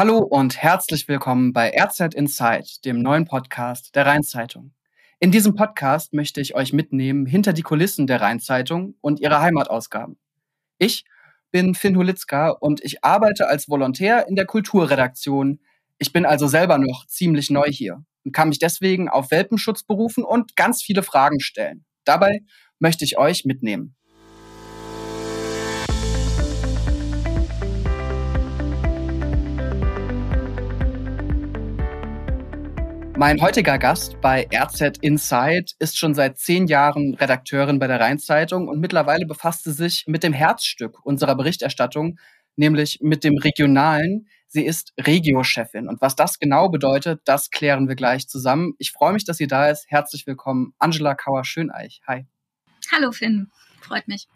Hallo und herzlich willkommen bei RZ Inside, dem neuen Podcast der Rheinzeitung. In diesem Podcast möchte ich euch mitnehmen hinter die Kulissen der Rheinzeitung und ihre Heimatausgaben. Ich bin Finn Hulitzka und ich arbeite als Volontär in der Kulturredaktion. Ich bin also selber noch ziemlich neu hier und kann mich deswegen auf Welpenschutz berufen und ganz viele Fragen stellen. Dabei möchte ich euch mitnehmen. Mein heutiger Gast bei RZ Inside ist schon seit zehn Jahren Redakteurin bei der Rheinzeitung und mittlerweile befasst sie sich mit dem Herzstück unserer Berichterstattung, nämlich mit dem Regionalen. Sie ist Regio-Chefin und was das genau bedeutet, das klären wir gleich zusammen. Ich freue mich, dass sie da ist. Herzlich willkommen, Angela Kauer-Schöneich. Hi. Hallo Finn, freut mich.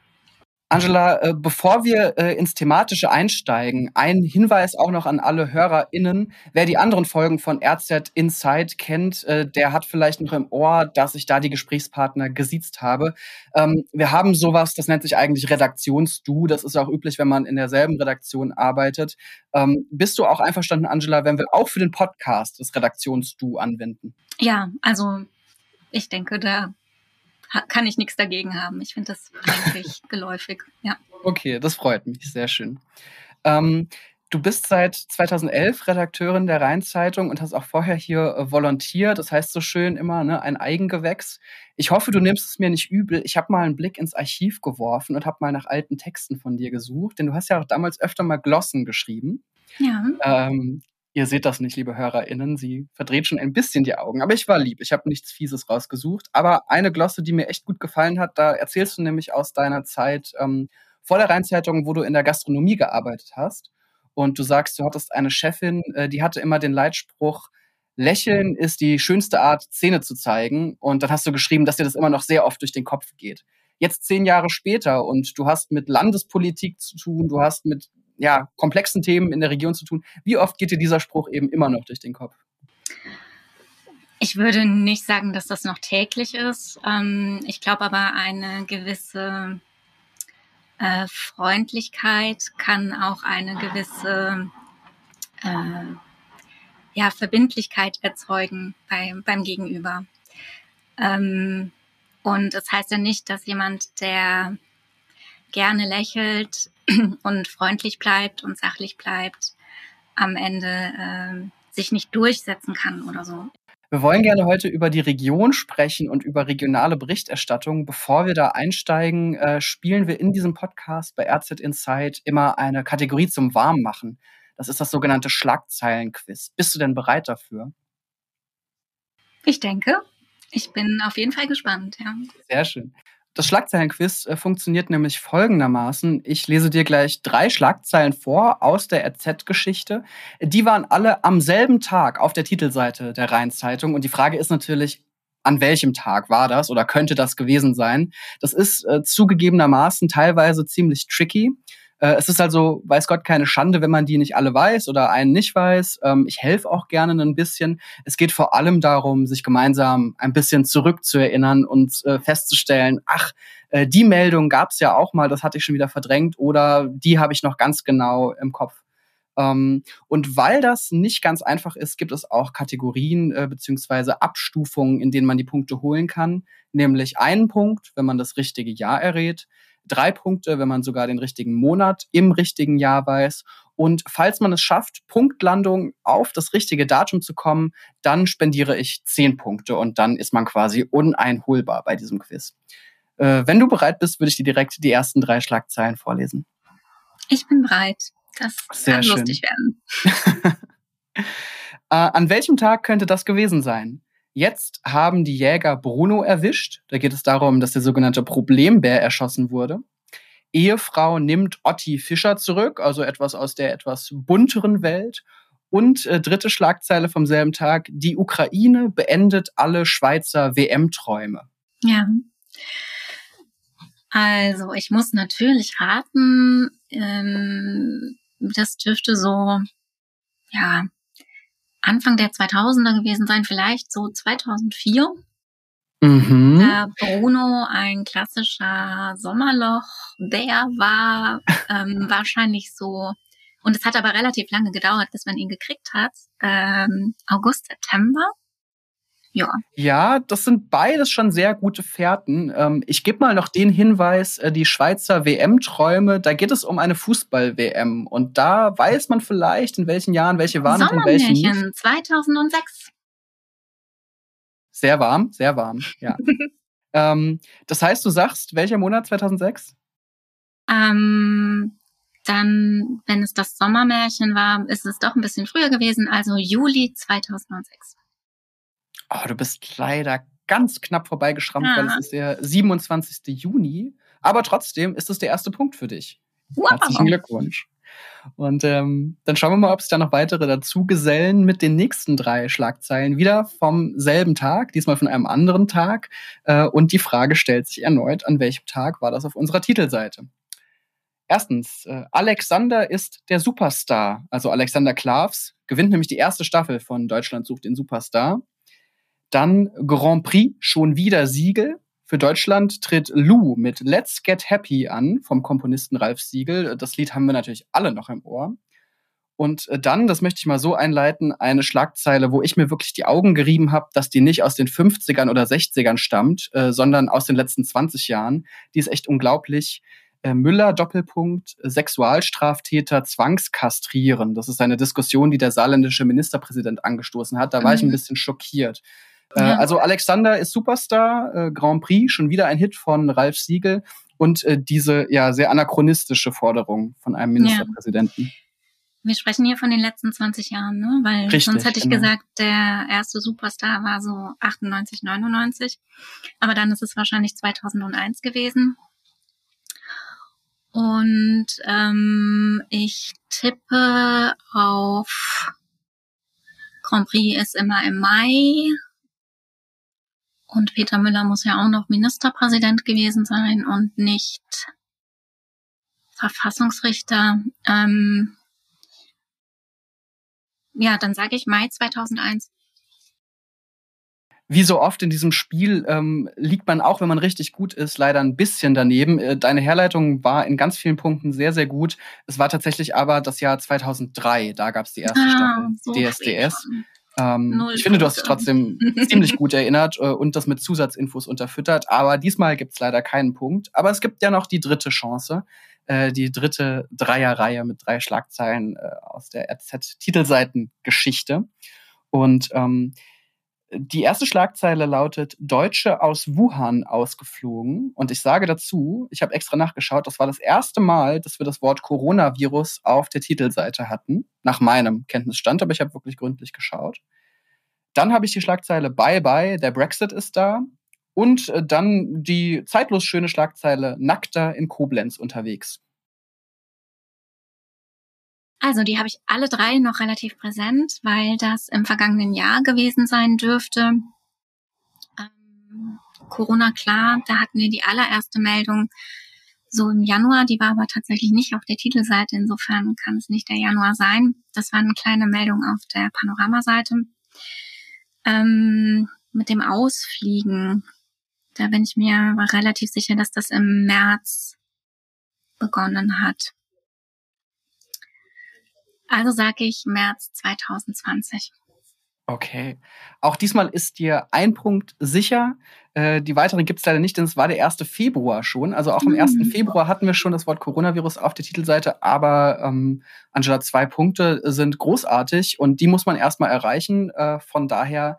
Angela, äh, bevor wir äh, ins Thematische einsteigen, ein Hinweis auch noch an alle HörerInnen. Wer die anderen Folgen von RZ Inside kennt, äh, der hat vielleicht noch im Ohr, dass ich da die Gesprächspartner gesiezt habe. Ähm, wir haben sowas, das nennt sich eigentlich Redaktionsdu. Das ist auch üblich, wenn man in derselben Redaktion arbeitet. Ähm, bist du auch einverstanden, Angela, wenn wir auch für den Podcast das Redaktionsdu anwenden? Ja, also ich denke, da kann ich nichts dagegen haben. Ich finde das eigentlich geläufig. Ja. Okay, das freut mich. Sehr schön. Ähm, du bist seit 2011 Redakteurin der Rheinzeitung und hast auch vorher hier äh, volontiert. Das heißt so schön immer, ne, ein Eigengewächs. Ich hoffe, du nimmst es mir nicht übel. Ich habe mal einen Blick ins Archiv geworfen und habe mal nach alten Texten von dir gesucht, denn du hast ja auch damals öfter mal Glossen geschrieben. Ja. Ähm, Ihr seht das nicht, liebe HörerInnen. Sie verdreht schon ein bisschen die Augen. Aber ich war lieb. Ich habe nichts Fieses rausgesucht. Aber eine Glosse, die mir echt gut gefallen hat, da erzählst du nämlich aus deiner Zeit ähm, vor der Rheinzeitung, wo du in der Gastronomie gearbeitet hast. Und du sagst, du hattest eine Chefin, äh, die hatte immer den Leitspruch, Lächeln ist die schönste Art, Zähne zu zeigen. Und dann hast du geschrieben, dass dir das immer noch sehr oft durch den Kopf geht. Jetzt zehn Jahre später und du hast mit Landespolitik zu tun, du hast mit ja, komplexen Themen in der Region zu tun. Wie oft geht dir dieser Spruch eben immer noch durch den Kopf? Ich würde nicht sagen, dass das noch täglich ist. Ähm, ich glaube aber, eine gewisse äh, Freundlichkeit kann auch eine gewisse äh, ja, Verbindlichkeit erzeugen bei, beim Gegenüber. Ähm, und das heißt ja nicht, dass jemand, der gerne lächelt, und freundlich bleibt und sachlich bleibt, am Ende äh, sich nicht durchsetzen kann oder so. Wir wollen gerne heute über die Region sprechen und über regionale Berichterstattung. Bevor wir da einsteigen, äh, spielen wir in diesem Podcast bei RZ Insight immer eine Kategorie zum Warmmachen. Das ist das sogenannte Schlagzeilenquiz. Bist du denn bereit dafür? Ich denke. Ich bin auf jeden Fall gespannt, ja. Sehr schön. Das Schlagzeilenquiz äh, funktioniert nämlich folgendermaßen. Ich lese dir gleich drei Schlagzeilen vor aus der RZ-Geschichte. Die waren alle am selben Tag auf der Titelseite der Rheinzeitung. Und die Frage ist natürlich, an welchem Tag war das oder könnte das gewesen sein? Das ist äh, zugegebenermaßen teilweise ziemlich tricky. Äh, es ist also, weiß Gott, keine Schande, wenn man die nicht alle weiß oder einen nicht weiß. Ähm, ich helfe auch gerne ein bisschen. Es geht vor allem darum, sich gemeinsam ein bisschen zurückzuerinnern und äh, festzustellen, ach, äh, die Meldung gab es ja auch mal, das hatte ich schon wieder verdrängt oder die habe ich noch ganz genau im Kopf. Ähm, und weil das nicht ganz einfach ist, gibt es auch Kategorien äh, beziehungsweise Abstufungen, in denen man die Punkte holen kann. Nämlich einen Punkt, wenn man das richtige Jahr errät, drei Punkte, wenn man sogar den richtigen Monat im richtigen Jahr weiß. Und falls man es schafft, Punktlandung auf das richtige Datum zu kommen, dann spendiere ich zehn Punkte und dann ist man quasi uneinholbar bei diesem Quiz. Äh, wenn du bereit bist, würde ich dir direkt die ersten drei Schlagzeilen vorlesen. Ich bin bereit. Das Sehr kann schön. lustig werden. äh, an welchem Tag könnte das gewesen sein? Jetzt haben die Jäger Bruno erwischt. Da geht es darum, dass der sogenannte Problembär erschossen wurde. Ehefrau nimmt Otti Fischer zurück, also etwas aus der etwas bunteren Welt. Und äh, dritte Schlagzeile vom selben Tag, die Ukraine beendet alle Schweizer WM-Träume. Ja. Also ich muss natürlich raten, ähm, das dürfte so, ja, Anfang der 2000er gewesen sein, vielleicht so 2004. Mhm. Da Bruno ein klassischer Sommerloch, der war ähm, wahrscheinlich so Und es hat aber relativ lange gedauert, bis man ihn gekriegt hat. Ähm, August, September. Ja. Ja, das sind beides schon sehr gute Fährten. Ähm, ich gebe mal noch den Hinweis, äh, die Schweizer WM-Träume, da geht es um eine Fußball-WM. Und da weiß man vielleicht, in welchen Jahren welche waren und in welchen nicht. 2006. Sehr warm, sehr warm, ja. ähm, das heißt, du sagst, welcher Monat 2006? Ähm, dann, wenn es das Sommermärchen war, ist es doch ein bisschen früher gewesen, also Juli 2006. Oh, du bist leider ganz knapp vorbeigeschrammt, ah. weil es ist der 27. Juni. Aber trotzdem ist es der erste Punkt für dich. Wow. Herzlichen Glückwunsch. Und ähm, dann schauen wir mal, ob es da noch weitere dazu gesellen mit den nächsten drei Schlagzeilen. Wieder vom selben Tag, diesmal von einem anderen Tag. Äh, und die Frage stellt sich erneut, an welchem Tag war das auf unserer Titelseite? Erstens, äh, Alexander ist der Superstar. Also Alexander Klavs gewinnt nämlich die erste Staffel von Deutschland sucht den Superstar. Dann Grand Prix, schon wieder Siegel. Für Deutschland tritt Lou mit Let's Get Happy an vom Komponisten Ralf Siegel. Das Lied haben wir natürlich alle noch im Ohr. Und dann, das möchte ich mal so einleiten, eine Schlagzeile, wo ich mir wirklich die Augen gerieben habe, dass die nicht aus den 50ern oder 60ern stammt, äh, sondern aus den letzten 20 Jahren. Die ist echt unglaublich. Äh, Müller Doppelpunkt Sexualstraftäter zwangskastrieren. Das ist eine Diskussion, die der saarländische Ministerpräsident angestoßen hat. Da war mhm. ich ein mhm. bisschen schockiert. Äh, ja. also Alexander ist Superstar, äh, Grand Prix, schon wieder ein Hit von Ralf Siegel und äh, diese ja sehr anachronistische Forderung von einem Ministerpräsidenten. Ja. Wir sprechen hier von den letzten 20 Jahren, ne? Weil Richtig, sonst hätte ich genau. gesagt, der erste Superstar war so 98, 99. Aber dann ist es wahrscheinlich 2001 gewesen. Und ähm, ich tippe auf Grand Prix ist immer im Mai. Und Peter Müller muss ja auch noch Ministerpräsident gewesen sein und nicht Verfassungsrichter. Ähm, ja, dann sage ich Mai 2001 wie so oft in diesem Spiel ähm, liegt man auch, wenn man richtig gut ist, leider ein bisschen daneben. Äh, deine Herleitung war in ganz vielen Punkten sehr, sehr gut. Es war tatsächlich aber das Jahr 2003. Da gab es die erste ah, Staffel so DSDS. Ähm, ich finde, du hast dich trotzdem ziemlich gut erinnert äh, und das mit Zusatzinfos unterfüttert. Aber diesmal gibt's leider keinen Punkt. Aber es gibt ja noch die dritte Chance. Äh, die dritte Dreierreihe mit drei Schlagzeilen äh, aus der RZ-Titelseitengeschichte. Und ähm, die erste Schlagzeile lautet Deutsche aus Wuhan ausgeflogen. Und ich sage dazu, ich habe extra nachgeschaut, das war das erste Mal, dass wir das Wort Coronavirus auf der Titelseite hatten, nach meinem Kenntnisstand, aber ich habe wirklich gründlich geschaut. Dann habe ich die Schlagzeile Bye bye, der Brexit ist da. Und äh, dann die zeitlos schöne Schlagzeile Nackter in Koblenz unterwegs. Also die habe ich alle drei noch relativ präsent, weil das im vergangenen Jahr gewesen sein dürfte. Ähm, Corona, klar, da hatten wir die allererste Meldung so im Januar, die war aber tatsächlich nicht auf der Titelseite, insofern kann es nicht der Januar sein. Das war eine kleine Meldung auf der Panoramaseite. Ähm, mit dem Ausfliegen, da bin ich mir relativ sicher, dass das im März begonnen hat. Also sage ich März 2020. Okay. Auch diesmal ist dir ein Punkt sicher. Äh, die weiteren gibt es leider nicht, denn es war der 1. Februar schon. Also auch am 1. Mhm. Februar hatten wir schon das Wort Coronavirus auf der Titelseite, aber ähm, Angela, zwei Punkte sind großartig und die muss man erstmal erreichen. Äh, von daher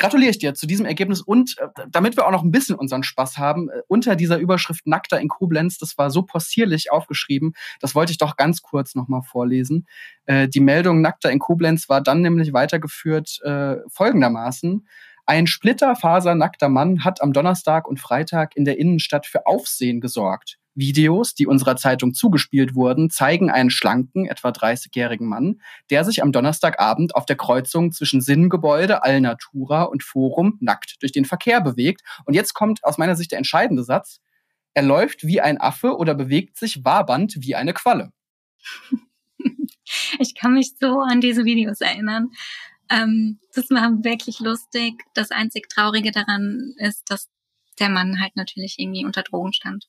gratuliere ich dir zu diesem Ergebnis und äh, damit wir auch noch ein bisschen unseren Spaß haben, äh, unter dieser Überschrift Nackter in Koblenz, das war so possierlich aufgeschrieben, das wollte ich doch ganz kurz nochmal vorlesen. Äh, die Meldung Nackter in Koblenz war dann nämlich weitergeführt äh, folgendermaßen. Ein splitterfasernackter Mann hat am Donnerstag und Freitag in der Innenstadt für Aufsehen gesorgt. Videos, die unserer Zeitung zugespielt wurden, zeigen einen schlanken, etwa 30-jährigen Mann, der sich am Donnerstagabend auf der Kreuzung zwischen Sinngebäude, Alnatura und Forum nackt durch den Verkehr bewegt. Und jetzt kommt aus meiner Sicht der entscheidende Satz. Er läuft wie ein Affe oder bewegt sich wabernd wie eine Qualle. Ich kann mich so an diese Videos erinnern. Ähm, das war wirklich lustig. Das einzig Traurige daran ist, dass der Mann halt natürlich irgendwie unter Drogen stand.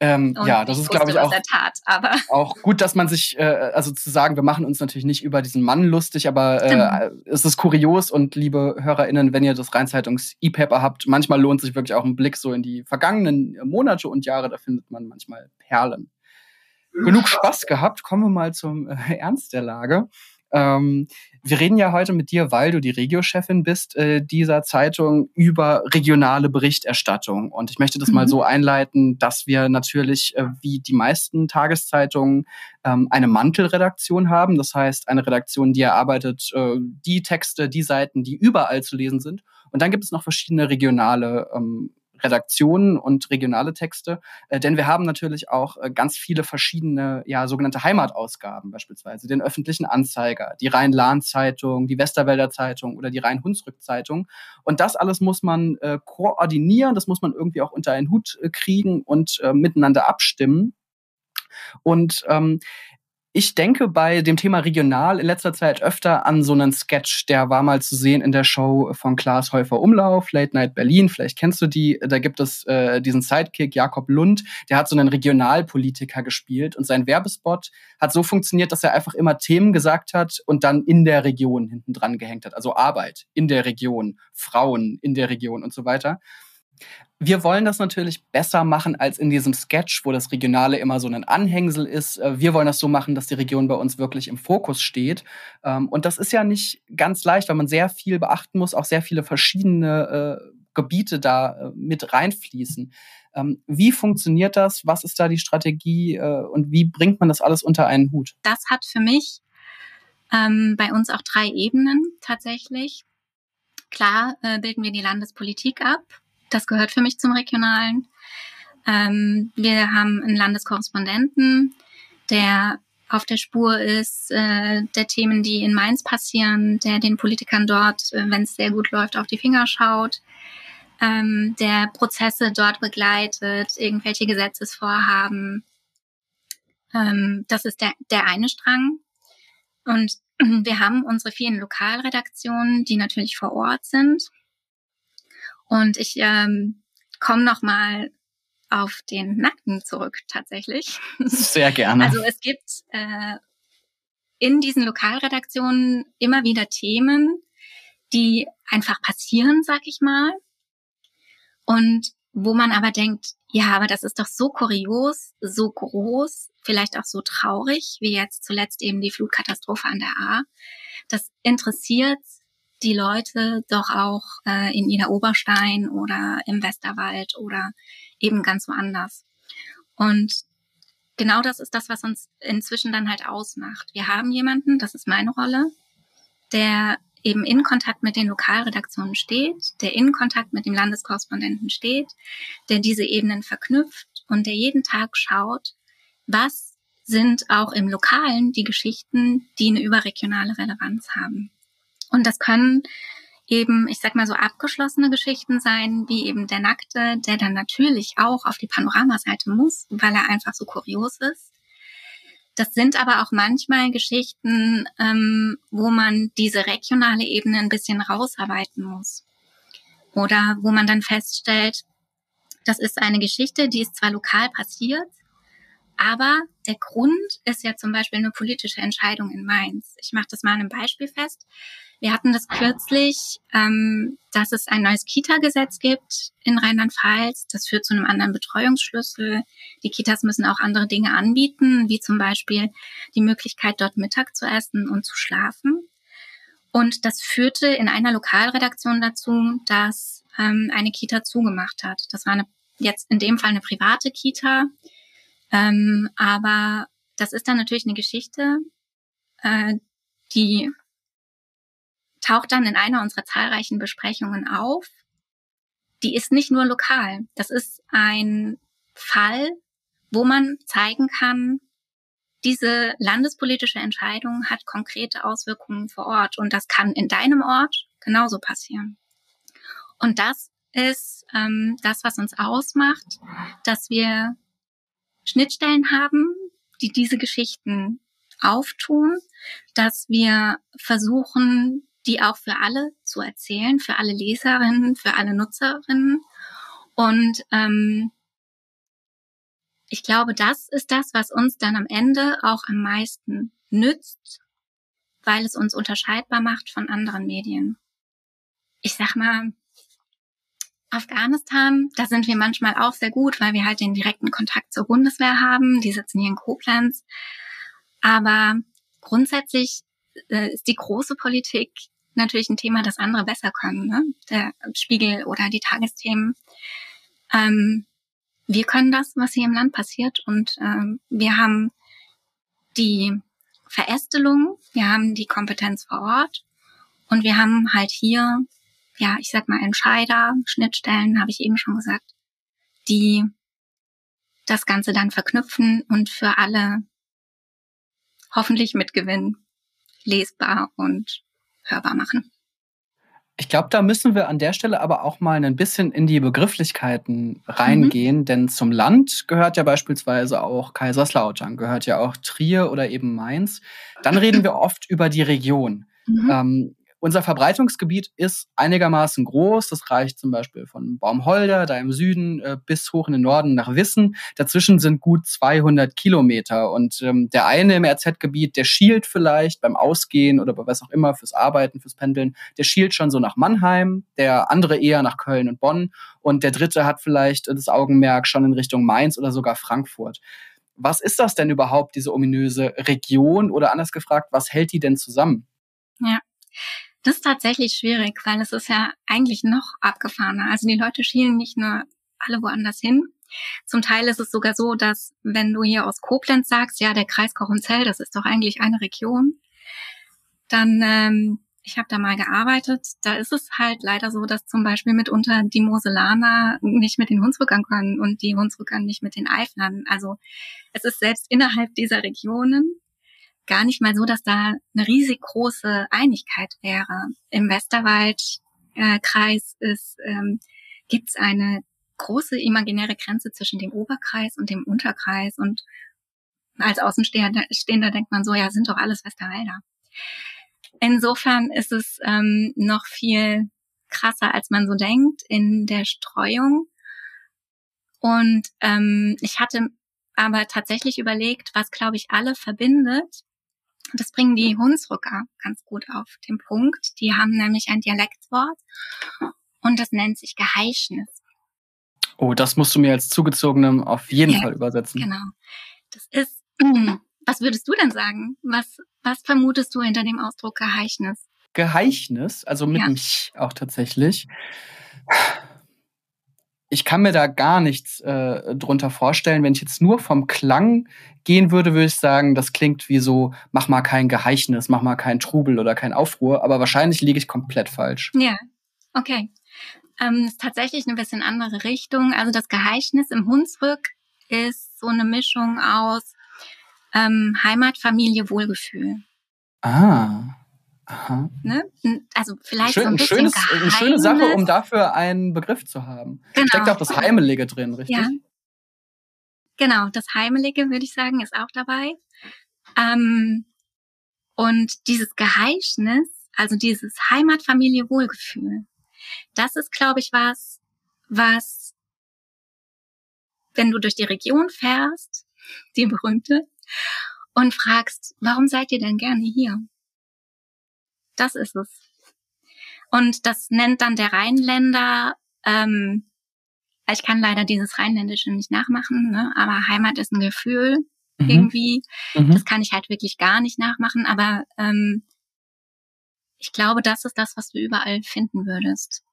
Ähm, ja, das ist, glaube ich, auch, tat, auch gut, dass man sich, äh, also zu sagen, wir machen uns natürlich nicht über diesen Mann lustig, aber äh, es ist kurios und liebe HörerInnen, wenn ihr das Rheinzeitungs-E-Paper habt, manchmal lohnt sich wirklich auch ein Blick so in die vergangenen Monate und Jahre, da findet man manchmal Perlen. Genug Spaß gehabt, kommen wir mal zum äh, Ernst der Lage. Ähm, wir reden ja heute mit dir, weil du die Regio-Chefin bist, äh, dieser Zeitung über regionale Berichterstattung. Und ich möchte das mhm. mal so einleiten, dass wir natürlich, äh, wie die meisten Tageszeitungen, ähm, eine Mantelredaktion haben. Das heißt, eine Redaktion, die erarbeitet äh, die Texte, die Seiten, die überall zu lesen sind. Und dann gibt es noch verschiedene regionale ähm, Redaktionen und regionale Texte, äh, denn wir haben natürlich auch äh, ganz viele verschiedene, ja, sogenannte Heimatausgaben, beispielsweise den öffentlichen Anzeiger, die Rhein-Lahn-Zeitung, die Westerwälder Zeitung oder die Rhein-Hunsrück-Zeitung. Und das alles muss man äh, koordinieren, das muss man irgendwie auch unter einen Hut äh, kriegen und äh, miteinander abstimmen. Und ähm, ich denke bei dem Thema regional in letzter Zeit öfter an so einen Sketch, der war mal zu sehen in der Show von Klaas Häufer Umlauf, Late Night Berlin, vielleicht kennst du die, da gibt es äh, diesen Sidekick Jakob Lund, der hat so einen Regionalpolitiker gespielt und sein Werbespot hat so funktioniert, dass er einfach immer Themen gesagt hat und dann in der Region hinten dran gehängt hat, also Arbeit in der Region, Frauen in der Region und so weiter. Wir wollen das natürlich besser machen als in diesem Sketch, wo das Regionale immer so ein Anhängsel ist. Äh, wir wollen das so machen, dass die Region bei uns wirklich im Fokus steht. Ähm, und das ist ja nicht ganz leicht, weil man sehr viel beachten muss, auch sehr viele verschiedene äh, Gebiete da äh, mit reinfließen. Ähm, wie funktioniert das? Was ist da die Strategie und wie bringt man das alles unter einen Hut? Das hat für mich ähm, bei uns auch drei Ebenen tatsächlich. Klar äh, bilden wir die Landespolitik ab das gehört für mich zum Regionalen. Ähm, wir haben einen Landeskorrespondenten, der auf der Spur ist, äh, der Themen, die in Mainz passieren, der den Politikern dort, äh, wenn es sehr gut läuft, auf die Finger schaut, ähm, der Prozesse dort begleitet, irgendwelche Gesetzesvorhaben. Ähm, das ist der, der eine Strang. Und wir haben unsere vielen Lokalredaktionen, die natürlich vor Ort sind. Und ich ähm, komme noch mal auf den Nackten zurück tatsächlich. Sehr gerne. Also es gibt äh, in diesen Lokalredaktionen immer wieder Themen, die einfach passieren, sag ich mal. Und wo man aber denkt, ja, aber das ist doch so kurios, so groß, vielleicht auch so traurig, wie jetzt zuletzt eben die Flutkatastrophe an der A. Das interessiert die Leute doch auch äh, in Ida Oberstein oder im Westerwald oder eben ganz woanders. Und genau das ist das, was uns inzwischen dann halt ausmacht. Wir haben jemanden, das ist meine Rolle, der eben in Kontakt mit den Lokalredaktionen steht, der in Kontakt mit dem Landeskorrespondenten steht, der diese Ebenen verknüpft und der jeden Tag schaut, was sind auch im Lokalen die Geschichten, die eine überregionale Relevanz haben. Und das können eben, ich sag mal so abgeschlossene Geschichten sein, wie eben der Nackte, der dann natürlich auch auf die Panoramaseite muss, weil er einfach so kurios ist. Das sind aber auch manchmal Geschichten, ähm, wo man diese regionale Ebene ein bisschen rausarbeiten muss. Oder wo man dann feststellt, das ist eine Geschichte, die ist zwar lokal passiert, aber der Grund ist ja zum Beispiel eine politische Entscheidung in Mainz. Ich mache das mal an einem Beispiel fest. Wir hatten das kürzlich, ähm, dass es ein neues Kita-Gesetz gibt in Rheinland-Pfalz. Das führt zu einem anderen Betreuungsschlüssel. Die Kitas müssen auch andere Dinge anbieten, wie zum Beispiel die Möglichkeit, dort Mittag zu essen und zu schlafen. Und das führte in einer Lokalredaktion dazu, dass ähm, eine Kita zugemacht hat. Das war eine, jetzt in dem Fall eine private Kita. Ähm, aber das ist dann natürlich eine Geschichte, äh, die taucht dann in einer unserer zahlreichen Besprechungen auf. Die ist nicht nur lokal. Das ist ein Fall, wo man zeigen kann, diese landespolitische Entscheidung hat konkrete Auswirkungen vor Ort und das kann in deinem Ort genauso passieren. Und das ist ähm, das, was uns ausmacht, dass wir Schnittstellen haben, die diese Geschichten auftun, dass wir versuchen, die auch für alle zu erzählen, für alle Leserinnen, für alle Nutzerinnen. Und ähm, ich glaube, das ist das, was uns dann am Ende auch am meisten nützt, weil es uns unterscheidbar macht von anderen Medien. Ich sag mal, Afghanistan, da sind wir manchmal auch sehr gut, weil wir halt den direkten Kontakt zur Bundeswehr haben. Die sitzen hier in Koblenz. Aber grundsätzlich äh, ist die große Politik natürlich ein Thema, das andere besser können. Ne? Der Spiegel oder die Tagesthemen. Ähm, wir können das, was hier im Land passiert. Und ähm, wir haben die Verästelung, wir haben die Kompetenz vor Ort und wir haben halt hier ja, ich sag mal, Entscheider, Schnittstellen, habe ich eben schon gesagt, die das Ganze dann verknüpfen und für alle hoffentlich mit Gewinn lesbar und hörbar machen. Ich glaube, da müssen wir an der Stelle aber auch mal ein bisschen in die Begrifflichkeiten reingehen, mhm. denn zum Land gehört ja beispielsweise auch Kaiserslautern, gehört ja auch Trier oder eben Mainz. Dann reden wir oft über die Region. Mhm. Ähm, unser Verbreitungsgebiet ist einigermaßen groß. Das reicht zum Beispiel von Baumholder, da im Süden, äh, bis hoch in den Norden nach Wissen. Dazwischen sind gut 200 Kilometer. Und ähm, der eine im RZ-Gebiet, der schielt vielleicht beim Ausgehen oder bei was auch immer, fürs Arbeiten, fürs Pendeln, der schielt schon so nach Mannheim, der andere eher nach Köln und Bonn. Und der dritte hat vielleicht das Augenmerk schon in Richtung Mainz oder sogar Frankfurt. Was ist das denn überhaupt, diese ominöse Region? Oder anders gefragt, was hält die denn zusammen? Ja. Das ist tatsächlich schwierig, weil es ist ja eigentlich noch abgefahrener. Also die Leute schielen nicht nur alle woanders hin. Zum Teil ist es sogar so, dass wenn du hier aus Koblenz sagst, ja, der Kreis Kochenzell, das ist doch eigentlich eine Region, dann, ähm, ich habe da mal gearbeitet, da ist es halt leider so, dass zum Beispiel mitunter die Moselaner nicht mit den Hunsrückern können und die Hunsrückern nicht mit den Eiflern. Also es ist selbst innerhalb dieser Regionen gar nicht mal so, dass da eine riesig große Einigkeit wäre. Im Westerwaldkreis äh, ist ähm, gibt es eine große imaginäre Grenze zwischen dem Oberkreis und dem Unterkreis und als Außenstehender denkt man so, ja, sind doch alles Westerwälder. Insofern ist es ähm, noch viel krasser, als man so denkt in der Streuung. Und ähm, ich hatte aber tatsächlich überlegt, was, glaube ich, alle verbindet, das bringen die Hunsrücker ganz gut auf den Punkt. Die haben nämlich ein Dialektwort und das nennt sich Geheischnis. Oh, das musst du mir als Zugezogenem auf jeden ja, Fall übersetzen. Genau. Das ist, was würdest du denn sagen? Was, was vermutest du hinter dem Ausdruck Geheischnis? Geheichnis, also mit ja. mich auch tatsächlich ich kann mir da gar nichts äh, drunter vorstellen. Wenn ich jetzt nur vom Klang gehen würde, würde ich sagen, das klingt wie so, mach mal kein Geheichnis, mach mal kein Trubel oder kein Aufruhr. Aber wahrscheinlich liege ich komplett falsch. Ja, okay. Ähm, ist tatsächlich eine bisschen andere Richtung. Also das Geheichnis im Hunsrück ist so eine Mischung aus ähm, Heimat, Familie, Wohlgefühl. Ah. Aha. Ne? Also vielleicht Schön, so ein bisschen schönes, Geheimnis. Eine schöne Sache, um dafür einen Begriff zu haben. Genau. Steckt auch das Heimelige drin, richtig? Ja. Genau, das Heimelige, würde ich sagen, ist auch dabei. Ähm, und dieses Geheischnis, also dieses Heimatfamilie-Wohlgefühl, das ist, glaube ich, was, was, wenn du durch die Region fährst, die berühmte, und fragst, warum seid ihr denn gerne hier? Das ist es. Und das nennt dann der Rheinländer, ähm, ich kann leider dieses Rheinländische nicht nachmachen, ne? aber Heimat ist ein Gefühl mhm. irgendwie. Mhm. Das kann ich halt wirklich gar nicht nachmachen, aber ähm, ich glaube, das ist das, was du überall finden würdest.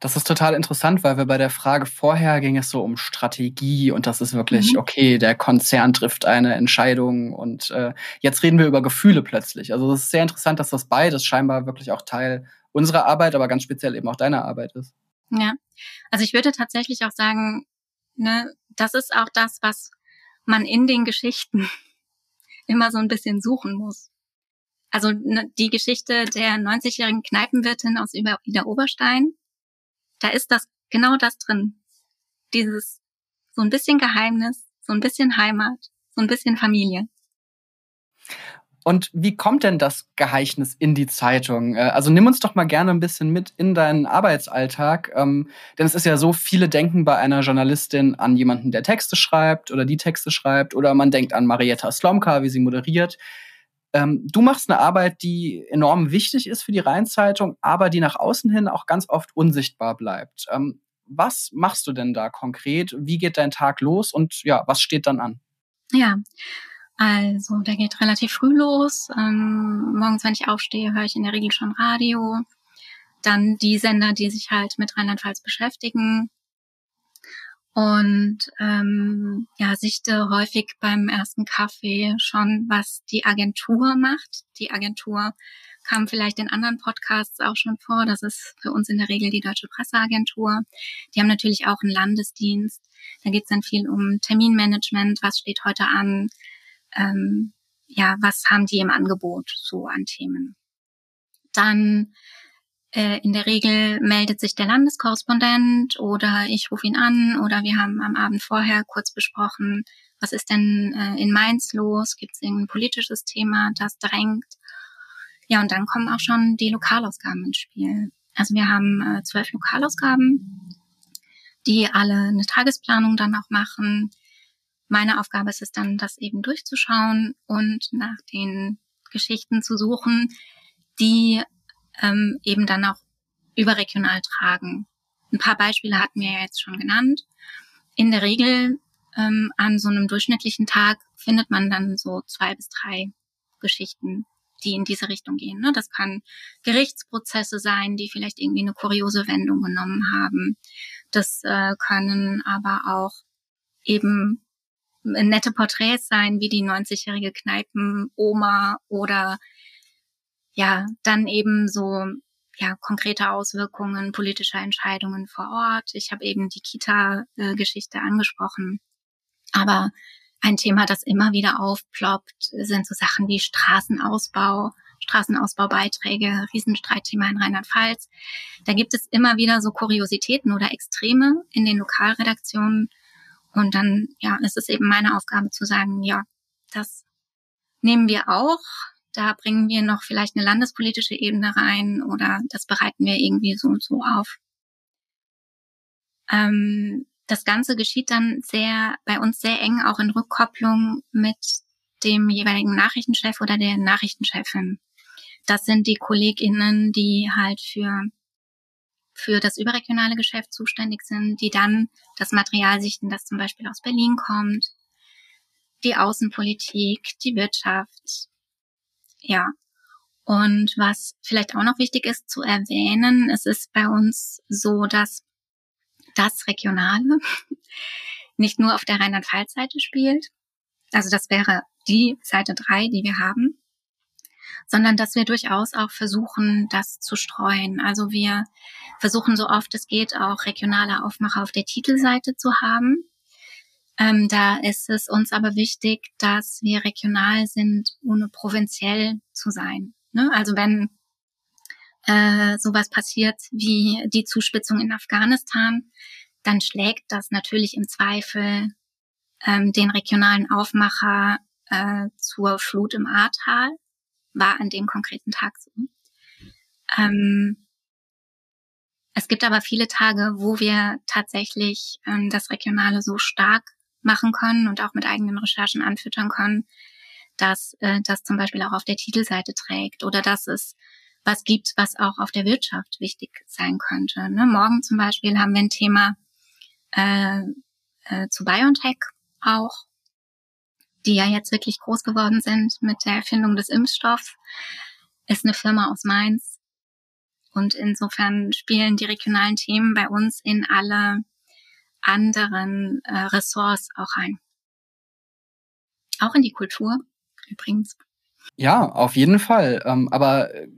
Das ist total interessant, weil wir bei der Frage vorher ging es so um Strategie und das ist wirklich, mhm. okay, der Konzern trifft eine Entscheidung und äh, jetzt reden wir über Gefühle plötzlich. Also es ist sehr interessant, dass das beides scheinbar wirklich auch Teil unserer Arbeit, aber ganz speziell eben auch deiner Arbeit ist. Ja, also ich würde tatsächlich auch sagen, ne, das ist auch das, was man in den Geschichten immer so ein bisschen suchen muss. Also ne, die Geschichte der 90-jährigen Kneipenwirtin aus Ida Oberstein, da ist das genau das drin. Dieses so ein bisschen Geheimnis, so ein bisschen Heimat, so ein bisschen Familie. Und wie kommt denn das Geheichnis in die Zeitung? Äh, also nimm uns doch mal gerne ein bisschen mit in deinen Arbeitsalltag. Ähm, denn es ist ja so, viele denken bei einer Journalistin an jemanden, der Texte schreibt oder die Texte schreibt. Oder man denkt an Marietta Slomka, wie sie moderiert. Ähm, du machst eine Arbeit, die enorm wichtig ist für die Rheinzeitung, aber die nach außen hin auch ganz oft unsichtbar bleibt. Ähm, was machst du denn da konkret? Wie geht dein Tag los und ja, was steht dann an? Ja, also der geht relativ früh los. Ähm, morgens, wenn ich aufstehe, höre ich in der Regel schon Radio. Dann die Sender, die sich halt mit Rheinland-Pfalz beschäftigen und ähm, ja, sichte häufig beim ersten Kaffee schon, was die Agentur macht. Die Agentur kam vielleicht in anderen Podcasts auch schon vor. Das ist für uns in der Regel die Deutsche Presseagentur. Die haben natürlich auch einen Landesdienst. Da geht es dann viel um Terminmanagement, was steht heute an, ähm, ja, was haben die im Angebot so an Themen. Dann in der Regel meldet sich der Landeskorrespondent oder ich rufe ihn an oder wir haben am Abend vorher kurz besprochen, was ist denn äh, in Mainz los? Gibt es irgendein politisches Thema, das drängt? Ja, und dann kommen auch schon die Lokalausgaben ins Spiel. Also wir haben äh, zwölf Lokalausgaben, die alle eine Tagesplanung dann auch machen. Meine Aufgabe ist es dann, das eben durchzuschauen und nach den Geschichten zu suchen, die ähm, eben dann auch überregional tragen. Ein paar Beispiele hatten wir ja jetzt schon genannt. In der Regel ähm, an so einem durchschnittlichen Tag findet man dann so zwei bis drei Geschichten, die in diese Richtung gehen. Ne? Das kann Gerichtsprozesse sein, die vielleicht irgendwie eine kuriose Wendung genommen haben. Das äh, können aber auch eben nette Porträts sein, wie die 90-jährige Kneipen-Oma oder ja, dann eben so ja, konkrete Auswirkungen politischer Entscheidungen vor Ort. Ich habe eben die Kita-Geschichte angesprochen. Aber ein Thema, das immer wieder aufploppt, sind so Sachen wie Straßenausbau, Straßenausbaubeiträge, Riesenstreitthema in Rheinland-Pfalz. Da gibt es immer wieder so Kuriositäten oder Extreme in den Lokalredaktionen. Und dann, ja, ist es eben meine Aufgabe zu sagen, ja, das nehmen wir auch, da bringen wir noch vielleicht eine landespolitische Ebene rein oder das bereiten wir irgendwie so und so auf. Ähm, das Ganze geschieht dann sehr, bei uns sehr eng auch in Rückkopplung mit dem jeweiligen Nachrichtenchef oder der Nachrichtenchefin. Das sind die KollegInnen, die halt für, für das überregionale Geschäft zuständig sind, die dann das Material sichten, das zum Beispiel aus Berlin kommt, die Außenpolitik, die Wirtschaft, ja. Und was vielleicht auch noch wichtig ist zu erwähnen, es ist bei uns so, dass das Regionale nicht nur auf der Rheinland-Pfalz-Seite spielt. Also das wäre die Seite drei, die wir haben, sondern dass wir durchaus auch versuchen, das zu streuen. Also wir versuchen so oft es geht auch regionale Aufmacher auf der Titelseite zu haben. Ähm, da ist es uns aber wichtig, dass wir regional sind, ohne provinziell zu sein. Ne? Also wenn äh, sowas passiert wie die Zuspitzung in Afghanistan, dann schlägt das natürlich im Zweifel ähm, den regionalen Aufmacher äh, zur Flut im Ahrtal. War an dem konkreten Tag so. Ähm, es gibt aber viele Tage, wo wir tatsächlich ähm, das Regionale so stark machen können und auch mit eigenen Recherchen anfüttern können, dass äh, das zum Beispiel auch auf der Titelseite trägt oder dass es was gibt, was auch auf der Wirtschaft wichtig sein könnte. Ne? Morgen zum Beispiel haben wir ein Thema äh, äh, zu BioNTech auch, die ja jetzt wirklich groß geworden sind mit der Erfindung des Impfstoffs. Ist eine Firma aus Mainz. Und insofern spielen die regionalen Themen bei uns in alle anderen äh, Ressorts auch rein. Auch in die Kultur übrigens. Ja, auf jeden Fall. Ähm, aber äh,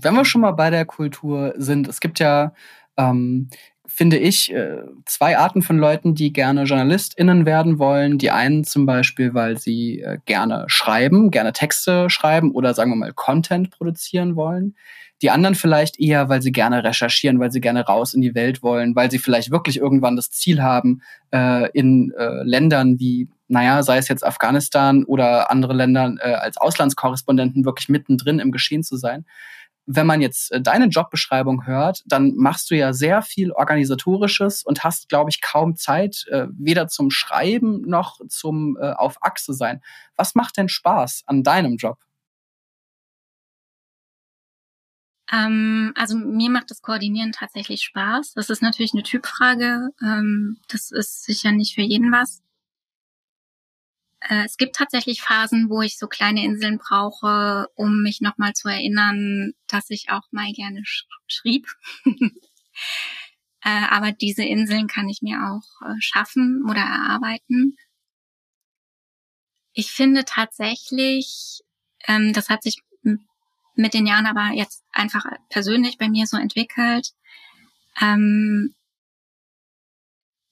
wenn wir schon mal bei der Kultur sind, es gibt ja, ähm, finde ich, äh, zwei Arten von Leuten, die gerne JournalistInnen werden wollen. Die einen zum Beispiel, weil sie äh, gerne schreiben, gerne Texte schreiben oder sagen wir mal Content produzieren wollen. Die anderen vielleicht eher, weil sie gerne recherchieren, weil sie gerne raus in die Welt wollen, weil sie vielleicht wirklich irgendwann das Ziel haben, äh, in äh, Ländern wie naja, sei es jetzt Afghanistan oder andere Länder, äh, als Auslandskorrespondenten wirklich mittendrin im Geschehen zu sein. Wenn man jetzt äh, deine Jobbeschreibung hört, dann machst du ja sehr viel Organisatorisches und hast, glaube ich, kaum Zeit, äh, weder zum Schreiben noch zum äh, auf Achse sein. Was macht denn Spaß an deinem Job? Ähm, also mir macht das Koordinieren tatsächlich Spaß. Das ist natürlich eine Typfrage. Ähm, das ist sicher nicht für jeden was. Äh, es gibt tatsächlich Phasen, wo ich so kleine Inseln brauche, um mich nochmal zu erinnern, dass ich auch mal gerne sch schrieb. äh, aber diese Inseln kann ich mir auch äh, schaffen oder erarbeiten. Ich finde tatsächlich, ähm, das hat sich mit den Jahren aber jetzt einfach persönlich bei mir so entwickelt, ähm,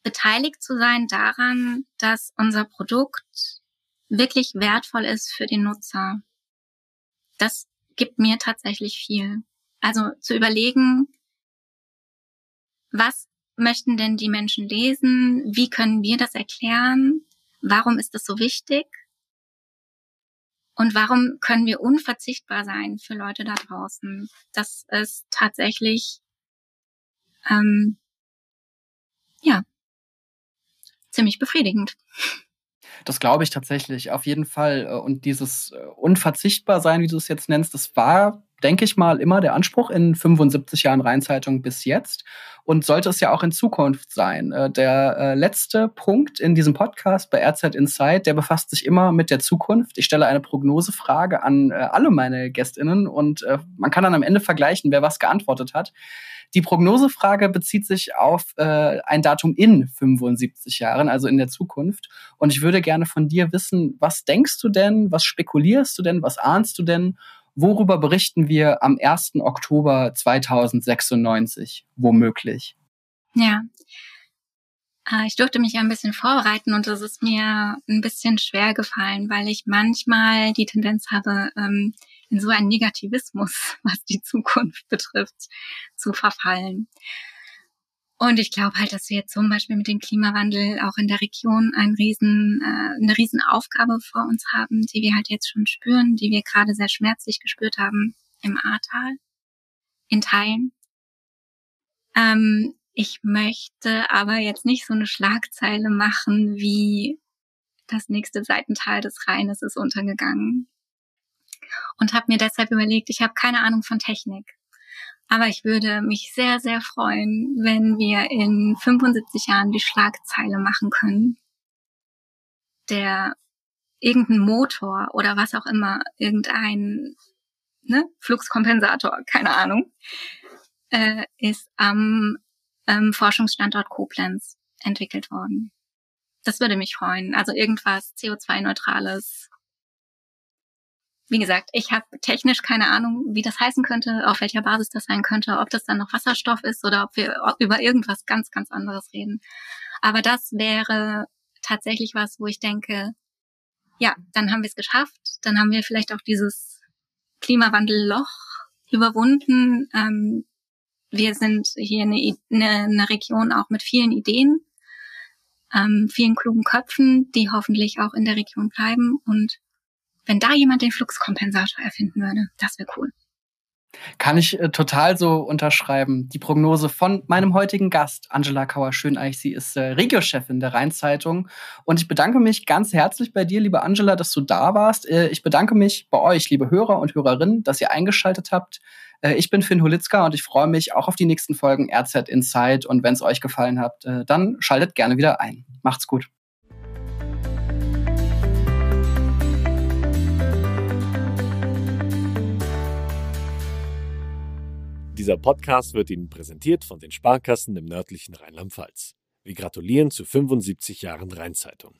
beteiligt zu sein daran, dass unser Produkt wirklich wertvoll ist für den Nutzer. Das gibt mir tatsächlich viel. Also zu überlegen, was möchten denn die Menschen lesen? Wie können wir das erklären? Warum ist das so wichtig? Und warum können wir unverzichtbar sein für Leute da draußen? Das ist tatsächlich, ähm, ja, ziemlich befriedigend. Das glaube ich tatsächlich, auf jeden Fall. Und dieses äh, unverzichtbar sein, wie du es jetzt nennst, das war denke ich mal, immer der Anspruch in 75 Jahren Rheinzeitung bis jetzt und sollte es ja auch in Zukunft sein. Äh, der äh, letzte Punkt in diesem Podcast bei RZ Insight, der befasst sich immer mit der Zukunft. Ich stelle eine Prognosefrage an äh, alle meine GästInnen und man kann dann am Ende vergleichen, wer was geantwortet hat. Die Prognosefrage bezieht sich auf ein Datum in 75 Jahren, also in der Zukunft. Und ich würde gerne von dir wissen, was denkst du denn, was spekulierst du denn, was ahnst du denn Worüber berichten wir am 1. Oktober 2096 womöglich? Ja. Äh, ich durfte mich ein bisschen vorbereiten und das ist mir ein bisschen schwer gefallen, weil ich manchmal die Tendenz habe, ähm, in so einen Negativismus, was die Zukunft betrifft, zu verfallen. Und ich glaube halt, dass wir zum Beispiel mit dem Klimawandel auch in der Region ein riesen, äh, eine riesen Aufgabe vor uns haben, die wir halt jetzt schon spüren, die wir gerade sehr schmerzlich gespürt haben im Ahrtal, in Teilen. Ähm, ich möchte aber jetzt nicht so eine Schlagzeile machen wie das nächste Seitental des Rheines ist untergegangen. Und habe mir deshalb überlegt, ich habe keine Ahnung von Technik. Aber ich würde mich sehr, sehr freuen, wenn wir in 75 Jahren die Schlagzeile machen können, der irgendein Motor oder was auch immer, irgendein ne, Fluxkompensator, keine Ahnung, äh, ist am ähm, Forschungsstandort Koblenz entwickelt worden. Das würde mich freuen. Also irgendwas CO2-neutrales, wie gesagt, ich habe technisch keine Ahnung, wie das heißen könnte, auf welcher Basis das sein könnte, ob das dann noch Wasserstoff ist oder ob wir über irgendwas ganz, ganz anderes reden. Aber das wäre tatsächlich was, wo ich denke, ja, dann haben wir es geschafft, dann haben wir vielleicht auch dieses Klimawandelloch überwunden. Ähm, wir sind hier eine, eine, eine Region auch mit vielen Ideen, ähm, vielen klugen Köpfen, die hoffentlich auch in der Region bleiben und wenn da jemand den Fluxkompensator erfinden würde, das wäre cool. Kann ich äh, total so unterschreiben. Die Prognose von meinem heutigen Gast, Angela Kauer-Schöneich. Sie ist äh, Regiochefin der Rheinzeitung. Und ich bedanke mich ganz herzlich bei dir, liebe Angela, dass du da warst. Äh, ich bedanke mich bei euch, liebe Hörer und Hörerinnen, dass ihr eingeschaltet habt. Äh, ich bin Finn Holitzka und ich freue mich auch auf die nächsten Folgen RZ Insight. Und wenn es euch gefallen hat, äh, dann schaltet gerne wieder ein. Macht's gut. Dieser Podcast wird Ihnen präsentiert von den Sparkassen im nördlichen Rheinland-Pfalz. Wir gratulieren zu 75 Jahren Rheinzeitung.